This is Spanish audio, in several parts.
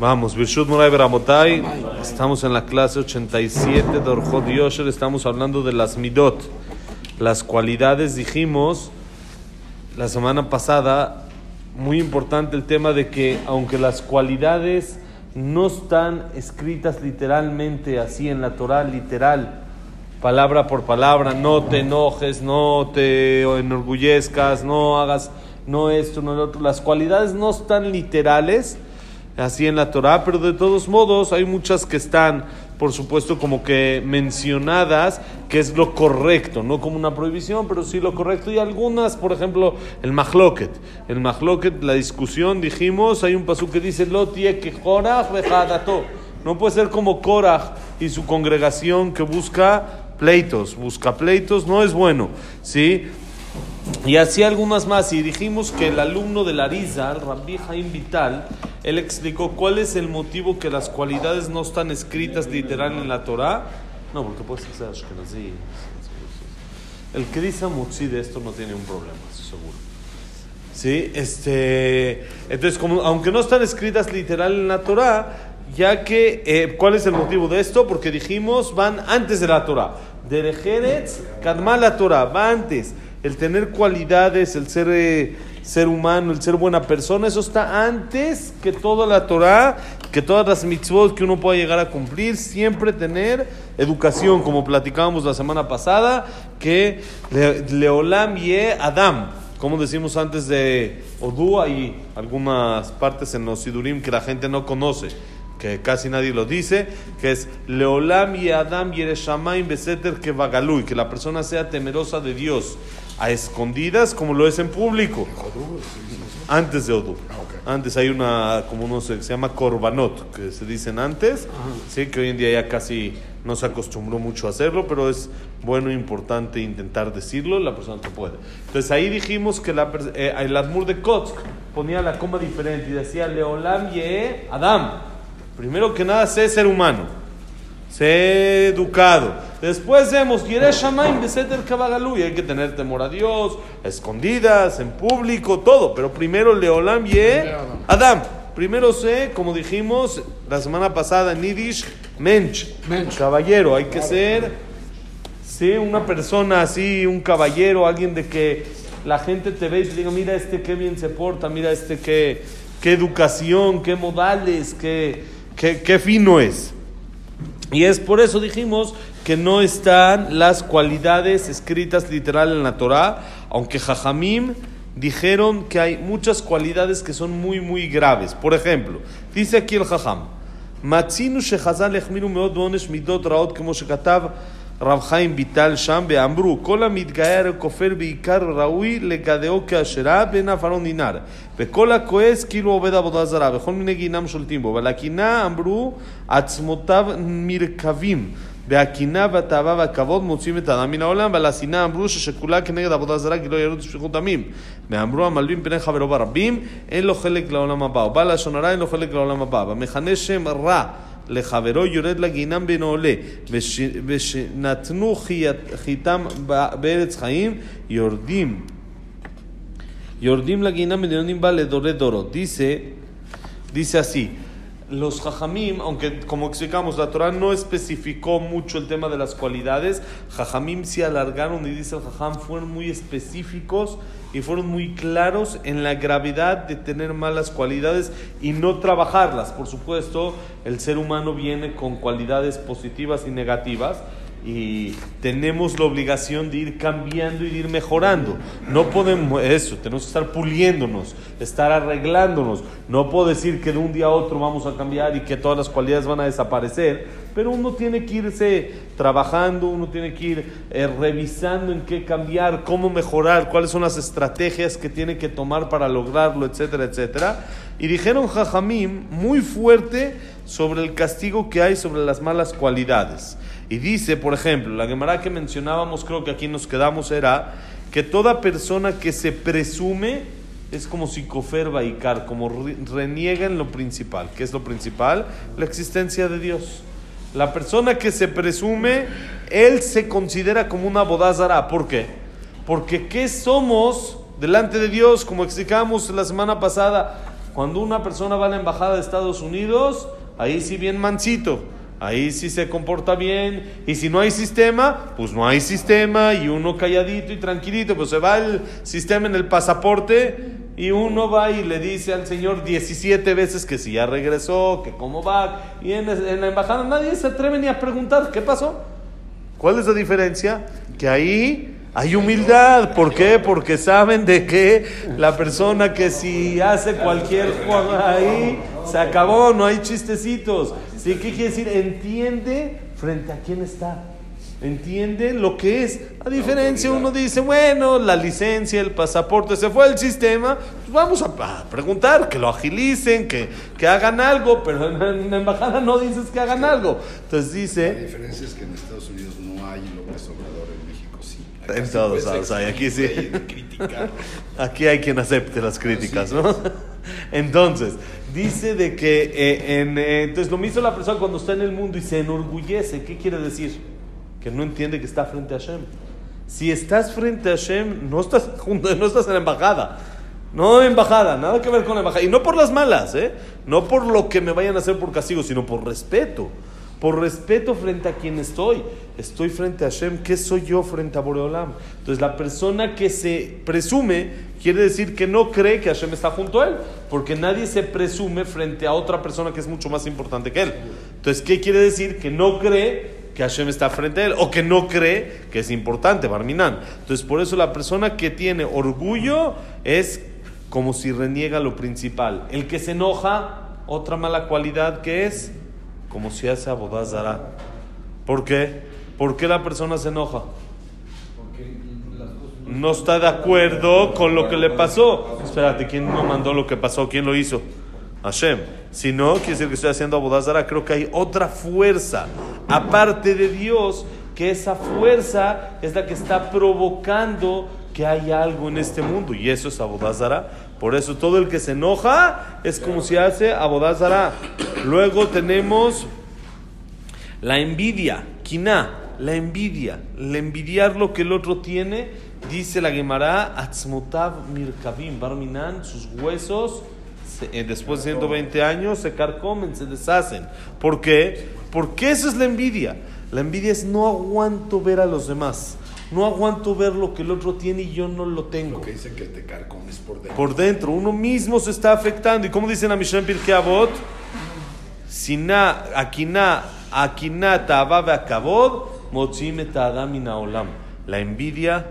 Vamos, Birshut Moray Beramotai. Estamos en la clase 87 de Orjot Yosher. Estamos hablando de las midot. Las cualidades, dijimos la semana pasada, muy importante el tema de que aunque las cualidades no están escritas literalmente así en la Torah, literal, palabra por palabra, no te enojes, no te enorgullezcas, no hagas, no esto, no lo otro. Las cualidades no están literales así en la Torah, pero de todos modos hay muchas que están, por supuesto, como que mencionadas, que es lo correcto, no como una prohibición, pero sí lo correcto. Y algunas, por ejemplo, el mahloket. El mahloket, la discusión, dijimos, hay un pasú que dice, lo que No puede ser como Korah y su congregación que busca pleitos, busca pleitos, no es bueno, ¿sí? Y así algunas más. Y dijimos que el alumno de la el Rabbi Jaim Vital, él explicó cuál es el motivo que las cualidades no están escritas literal en la Torah. No, porque puede ser Ashkenazi. El que dice Mutzi de esto no tiene un problema, seguro. ¿Sí? Este, entonces, como, aunque no están escritas literal en la Torah, ya que, eh, ¿cuál es el motivo de esto? Porque dijimos, van antes de la Torah. Derejeretz, Kadma la Torah, va antes. El tener cualidades, el ser eh, ser humano, el ser buena persona, eso está antes que toda la Torah, que todas las mitzvot que uno pueda llegar a cumplir, siempre tener educación, como platicábamos la semana pasada, que Leolam Ye Adam, como decimos antes de Odu, hay algunas partes en los Sidurim que la gente no conoce que casi nadie lo dice, que es Leolam y Adam Yereshamaim Beseter que Vagalui, que la persona sea temerosa de Dios a escondidas como lo es en público. Antes de Odu. Ah, antes hay una, como uno se, se llama Korbanot, que se dicen antes, sí, que hoy en día ya casi no se acostumbró mucho a hacerlo, pero es bueno e importante intentar decirlo, la persona que puede. Entonces ahí dijimos que la, eh, el Admur de Kotsk ponía la coma diferente y decía Leolam Ye Adam. Primero que nada, sé ser humano sé educado. Después vemos, y hay que tener temor a Dios, escondidas, en público, todo. Pero primero Leolam y Adam. Primero sé, como dijimos la semana pasada en Yiddish, mensch, caballero. Hay que ser, sí, una persona así, un caballero, alguien de que la gente te ve y te diga, mira este qué bien se porta, mira este qué, qué educación, qué modales, qué, qué, qué fino es. Y es por eso dijimos que no están las cualidades escritas literal en la Torah, aunque Jajamim dijeron que hay muchas cualidades que son muy, muy graves. Por ejemplo, dice aquí el Jajam, Matzinu shechazal echmiru meod midot raot como shekatav רב חיים ביטל שם ואמרו כל המתגאה כופר בעיקר ראוי לגדעו כאשרה בין עפרון דינר וכל הכועס כאילו עובד עבודה זרה וכל מיני גינם שולטים בו אבל הקינה אמרו עצמותיו מרכבים והקינה והתאווה והכבוד מוציאים את האדם מן העולם ועל השנאה אמרו ששקולה כנגד עבודה זרה כי לא ירוד שפיכות דמים ואמרו המלבין פני חברו ברבים אין לו חלק לעולם הבא ובעל לשון הרע אין לו חלק לעולם הבא במכנה שם רע לחברו יורד לגינם בין עולה, ושנתנו חיתם בארץ חיים, יורדים. יורדים לגינה מיליונים בה לדורי דורות. Dice, dice así. Los jajamim, aunque como explicamos, la Torah no especificó mucho el tema de las cualidades, jajamim se alargaron y dice el jajam, fueron muy específicos y fueron muy claros en la gravedad de tener malas cualidades y no trabajarlas. Por supuesto, el ser humano viene con cualidades positivas y negativas y tenemos la obligación de ir cambiando y de ir mejorando. No podemos eso, tenemos que estar puliéndonos, estar arreglándonos. No puedo decir que de un día a otro vamos a cambiar y que todas las cualidades van a desaparecer, pero uno tiene que irse trabajando, uno tiene que ir eh, revisando en qué cambiar, cómo mejorar, cuáles son las estrategias que tiene que tomar para lograrlo, etcétera, etcétera. Y dijeron Jajamim muy fuerte sobre el castigo que hay sobre las malas cualidades. Y dice, por ejemplo, la Gemara que mencionábamos, creo que aquí nos quedamos, era que toda persona que se presume es como psicofer baikar, como reniega en lo principal. ¿Qué es lo principal? La existencia de Dios. La persona que se presume, él se considera como una bodázara. ¿Por qué? Porque ¿qué somos delante de Dios? Como explicamos la semana pasada, Cuando una persona va a la embajada de Estados Unidos, ahí sí bien mansito. Ahí sí se comporta bien. Y si no hay sistema, pues no hay sistema. Y uno calladito y tranquilito, pues se va el sistema en el pasaporte. Y uno va y le dice al Señor 17 veces que si ya regresó, que cómo va. Y en, en la embajada nadie se atreve ni a preguntar qué pasó. ¿Cuál es la diferencia? Que ahí hay humildad, ¿por qué? Porque saben de que la persona que si hace cualquier ahí, se acabó, no hay chistecitos. ¿Sí? ¿Qué quiere decir? Entiende frente a quién está. Entiende lo que es. A diferencia, uno dice, bueno, la licencia, el pasaporte, se fue el sistema, pues vamos a, preguntar, que lo agilicen, que, que hagan algo, pero en, la embajada no dices que hagan algo. Entonces dice... La diferencia es que en Estados Unidos no hay López Obrador en todos lados hay, aquí sí. Aquí hay quien acepte las críticas, ¿no? Entonces, dice de que eh, en, eh, entonces lo mismo la persona cuando está en el mundo y se enorgullece, ¿qué quiere decir? Que no entiende que está frente a Hashem. Si estás frente a Hashem, no estás, no estás en la embajada. No embajada, nada que ver con la embajada. Y no por las malas, ¿eh? No por lo que me vayan a hacer por castigo, sino por respeto por respeto frente a quien estoy. Estoy frente a Hashem, ¿qué soy yo frente a Boreolam? Entonces la persona que se presume quiere decir que no cree que Hashem está junto a él, porque nadie se presume frente a otra persona que es mucho más importante que él. Entonces, ¿qué quiere decir? Que no cree que Hashem está frente a él o que no cree que es importante, Barminan. Entonces, por eso la persona que tiene orgullo es como si reniega lo principal. El que se enoja, otra mala cualidad que es como si hace abodazara. ¿Por qué? ¿Por qué la persona se enoja? No está de acuerdo con lo que le pasó. Espérate, ¿quién no mandó lo que pasó? ¿Quién lo hizo? Hashem. Si no, quiere decir que estoy haciendo abodazara. Creo que hay otra fuerza, aparte de Dios, que esa fuerza es la que está provocando que hay algo en este mundo. Y eso es abodazara. Por eso todo el que se enoja es como si hace abodazara. Luego tenemos la envidia, quina, la envidia, el envidiar lo que el otro tiene, dice la Gemara, atzmotav mirkavim, barminan, sus huesos, eh, después de 120 años, se carcomen, se deshacen. ¿Por qué? Porque eso es la envidia. La envidia es no aguanto ver a los demás. No aguanto ver lo que el otro tiene y yo no lo tengo. Lo que dice que te carcomes por dentro. Por dentro, uno mismo se está afectando. ¿Y como dicen a Mishnah Pirkei Avot? Sina, akina, akina ta'avav akavod, motzim et olam. La envidia,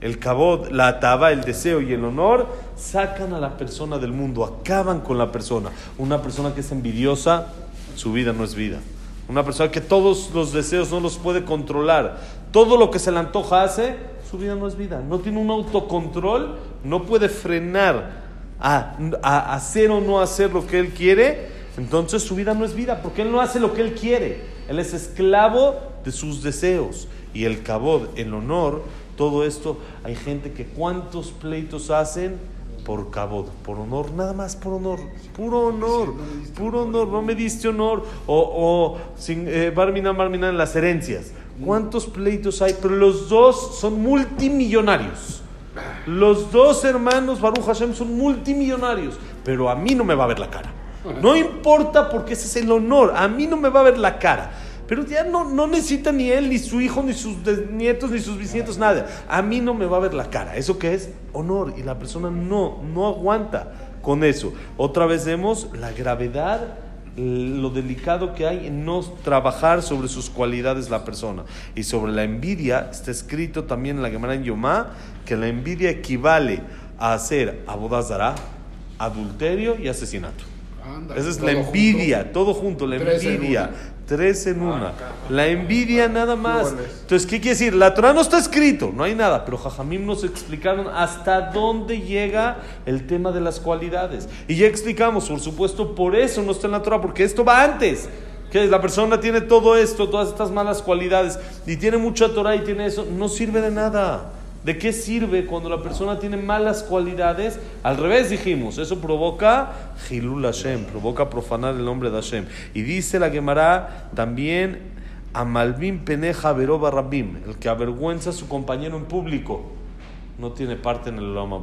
el kabod, la ataba, el deseo y el honor sacan a la persona del mundo, acaban con la persona. Una persona que es envidiosa, su vida no es vida. Una persona que todos los deseos no los puede controlar, todo lo que se le antoja hace, su vida no es vida. No tiene un autocontrol, no puede frenar a, a hacer o no hacer lo que él quiere, entonces su vida no es vida, porque él no hace lo que él quiere. Él es esclavo de sus deseos. Y el cabod, el honor, todo esto, hay gente que cuántos pleitos hacen por cabod, por honor, nada más por honor, puro honor, puro honor, no me diste honor, o, o sin, eh, barmina, barmina en las herencias. ¿Cuántos pleitos hay? Pero los dos son multimillonarios. Los dos hermanos Baruch Hashem son multimillonarios, pero a mí no me va a ver la cara. No importa porque ese es el honor, a mí no me va a ver la cara. Pero ya no, no necesita ni él, ni su hijo, ni sus nietos, ni sus bisnietos, nada. A mí no me va a ver la cara. ¿Eso qué es? Honor. Y la persona no, no aguanta con eso. Otra vez vemos la gravedad, lo delicado que hay en no trabajar sobre sus cualidades la persona. Y sobre la envidia, está escrito también en la Gemara en Yomá, que la envidia equivale a hacer abodazara, adulterio y asesinato. Esa es la envidia, todo junto, la envidia. Tres en una. Ah, la envidia nada más. Entonces, ¿qué quiere decir? La Torah no está escrito, no hay nada, pero Jajamim nos explicaron hasta dónde llega el tema de las cualidades. Y ya explicamos, por supuesto, por eso no está en la Torah, porque esto va antes. Que la persona tiene todo esto, todas estas malas cualidades, y tiene mucha Torah y tiene eso, no sirve de nada. ¿De qué sirve cuando la persona tiene malas cualidades? Al revés dijimos, eso provoca Hilul Hashem, provoca profanar el nombre de Hashem. Y dice la Gemara también, Amalbim Peneja Veroba Rabim, el que avergüenza a su compañero en público, no tiene parte en el Olam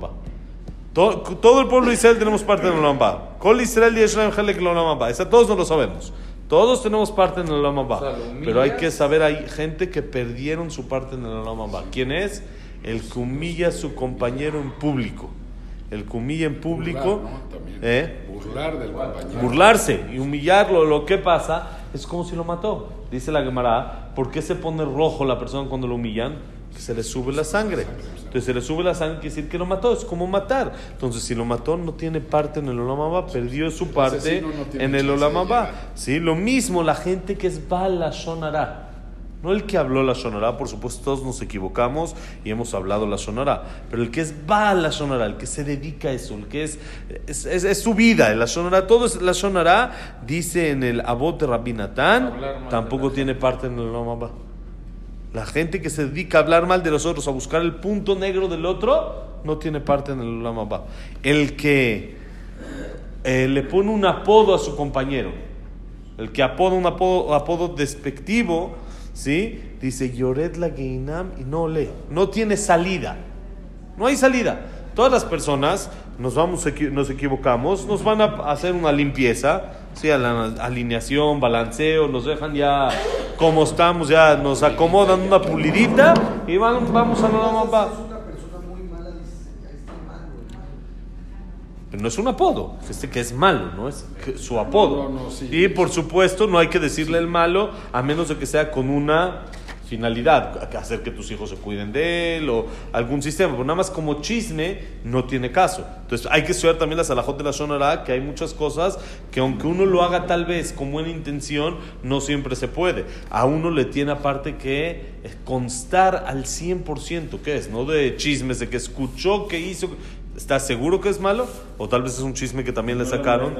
To- Todo, el pueblo de Israel tenemos parte en el Olam Haba. Kol Israel y Israel Helek el Olam Haba. Esa todos no lo sabemos. Todos tenemos parte en el Olam Haba. O sea, lo humillas. Pero hay que saber, hay gente que perdieron su parte en el Olam Haba. ¿Quién es? El que humilla a su compañero en público. El que humilla en público. Burlar. ¿eh? Burlar del compañero. burlarse y humillarlo, lo que pasa es como si lo mató. Dice la Gemara, ¿por qué se pone rojo la persona cuando lo humillan? Que se le sube la sangre. Entonces se le sube la sangre, quiere decir que lo mató, es como matar. Entonces si lo mató no tiene parte en el Olam Haba, perdió su parte no en el chance Olam de Haba. llegar. ¿Sí? Lo mismo la gente que es Bala Shonara. No el que habló la Shonara, por supuesto todos nos equivocamos y hemos hablado la Shonara, pero el que es Bala Shonara, el que se dedica a eso, el que es, es, es- es su vida, la Shonara, todo es la Shonara, dice en el Abot de Rabbi Natán, Hablar mal de tampoco la tiene parte en el Olam Haba. La gente que se dedica a hablar mal de los otros, a buscar el punto negro del otro, no tiene parte en el Olam Haba. El que eh, le pone un apodo a su compañero, el que apoda un apodo, apodo despectivo, ¿sí? Dice Yored la Geinam y no lee, no tiene salida. No hay salida. Todas las personas nos vamos nos equivocamos, nos van a hacer una limpieza, sí, a la alineación, balanceo, nos dejan ya como estamos, ya nos acomodan una pulidita y van- vamos a la mamá. Es una persona muy mala, dice, ya está malo, hermano. Pero no es un apodo, este que es malo, no es que- su apodo. No, no, sí. y por supuesto no hay que decirle el malo a menos de que sea con una finalidad, hacer que tus hijos se cuiden de él o algún sistema, pero nada más como chisme no tiene caso. Entonces hay que estudiar también las alajot de la Shonara, que hay muchas cosas que aunque uno lo haga tal vez con buena intención, no siempre se puede. A uno le tiene aparte que eh, constar al 100%, ¿qué es? No de chismes, de que escuchó, que hizo. ¿Estás seguro que es malo? O tal vez es un chisme que también le sacaron.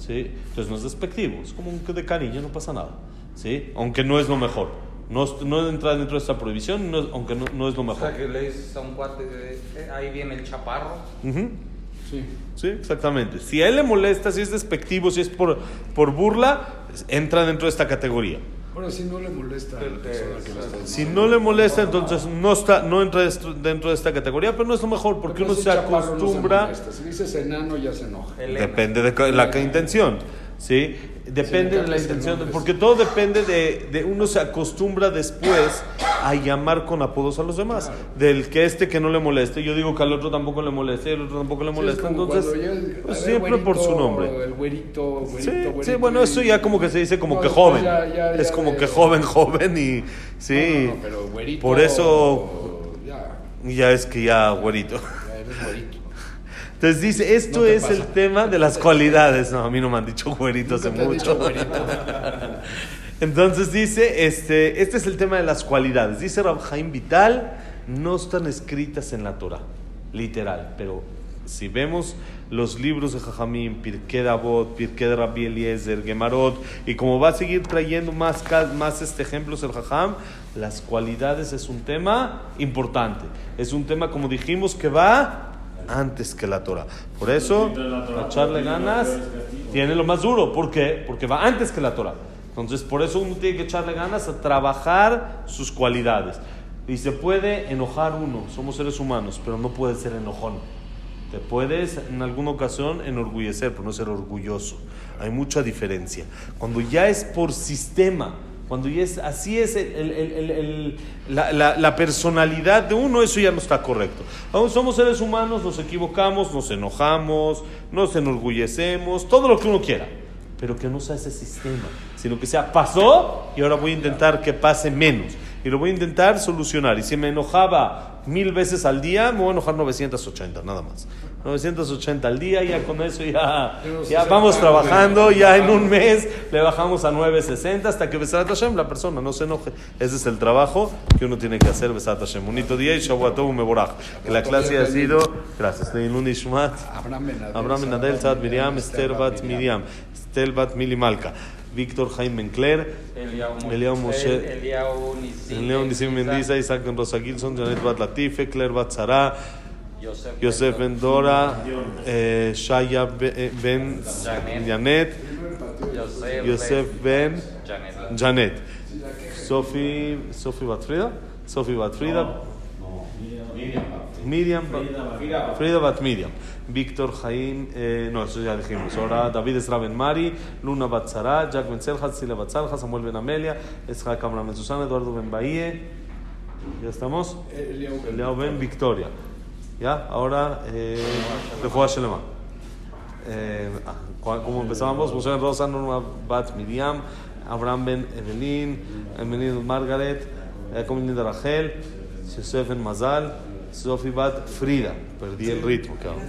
¿Sí? Entonces no es despectivo, es como un que de cariño, no pasa nada. ¿Sí? Aunque no es lo mejor. No, es- no entra dentro de esta prohibición, no es- aunque no, no es lo O mejor. sea, que le dices a un cuate, eh, ahí viene el chaparro. Sí. Sí, exactamente. Si a él le molesta, si es despectivo, si es por, por burla, entra dentro de esta categoría. Ahora sí no le molesta a la persona que lo está Si diciendo. no le molesta, entonces no está no entra dentro de esta categoría, pero no es lo mejor, porque uno si se chaparro no se acostumbra. si dices enano ya se enoja. Elena. Depende de la intención, ¿sí? Depende Sí, de la el intención, porque sí. todo depende de, de uno se acostumbra después a llamar con apodos a los demás. Del que este que no le moleste, yo digo que al otro tampoco le moleste, y al otro tampoco le Sí, como entonces el- pues siempre por su nombre. El güerito, güerito, Sí, güerito, sí, bueno, eso ya como que se dice como No, que joven. ya- ya- es como que joven, joven y sí. No, no, pero güerito. Por eso Ya, ya es que ya güerito. ya eres güerito. Entonces dice, esto No te es el tema de las cualidades. No, a mí no me han dicho güerito hace mucho. dicho güerito. Entonces dice, este, este es el tema de las cualidades. Dice Rabjaim Vital, no están escritas en la Torah, literal, pero si vemos los libros de Jajamim, Pirkei Avot, Pirkei de Rabbi Eliezer, Gemarot, y como va a seguir trayendo más, más este ejemplos el Jajam, las cualidades es un tema importante. Es un tema, como dijimos, que va antes que la Torah. Por eso, echarle ganas, tiene lo más duro. ¿Por qué? Porque va antes que la Torah. Entonces, por eso uno tiene que echarle ganas a trabajar sus cualidades. Y se puede enojar uno, somos seres humanos, pero no puede ser enojón. Te puedes en alguna ocasión enorgullecer, pero no ser orgulloso. Hay mucha diferencia. Cuando ya es por sistema, cuando ya es así es el- el- el- la, la- la personalidad de uno, eso ya no está correcto. Aún somos seres humanos, nos equivocamos, nos enojamos, nos enorgullecemos, todo lo que uno quiera. Pero que no sea ese sistema, sino que sea pasó y ahora voy a intentar que pase menos. Y lo voy a intentar solucionar. Y si me enojaba mil veces al día, me voy a enojar 980, nada más. 980 al día, ya con eso ya, ya vamos trabajando, ya en un mes le bajamos a 960 hasta que Besat Hashem la persona no se enoje. Ese es el trabajo que uno tiene que hacer, Besat Hashem. Bonito día y Shavuatov Meborach. Que la clase ha sido, gracias, Leilun Ishmat, Abraham Benadel, Sad Miriam, Esther Bat Miriam, Estel Bat Mili Malka, Víctor Jaime Mencler, Eliau Eliau Moshe- Eliau Nisim. Mendiza, Isaac Rosa Gilson, Janet Bat Latife, Claire Bat Sara, Yosef, Ben Dora, eh, Shaya Be- eh, Ben Janet. Yosef, Ben Janet. Sofi, Sofi Batfrida, Sofi Batfrida, Miriam. Frida Bat Miriam. Víctor Jaim, eh, no, eso ya dijimos. Ahora David Esra Ben Mari, Luna Bat Sara, Jack Ben Selja, Sila Bat Salja, Samuel Ben Amelia, Esra Kamra Ben Susana, Eduardo Ben Bahie. ¿Ya estamos? Ben Eliao Ben Victoria. ¿Ya? Ahora, eh, Refuah Shelema. Eh, ah, ¿Cómo empezábamos? Moshe Ben Rosa, Norma Bat Miriam, Abraham Ben Evelyn, Evelyn Margaret, Jacob Ben Rachel, Yosef Ben Mazal, Sophie Bat Frida. Perdí el ritmo, cabrón.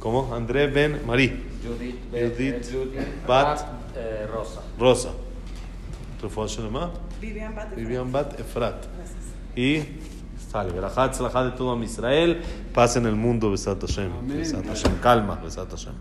¿Cómo? André Ben Marí. Judith, Ben- Judith, eh, Judith Bat- eh, Rosa. Rosa. Refuah Shelema. Vivian Bat. Vivian Bat Efrat. Gracias. Y sale, verajat, de todo Israel, paz en el mundo, Besat Hashem. Besat Hashem. Calma, Besat Hashem.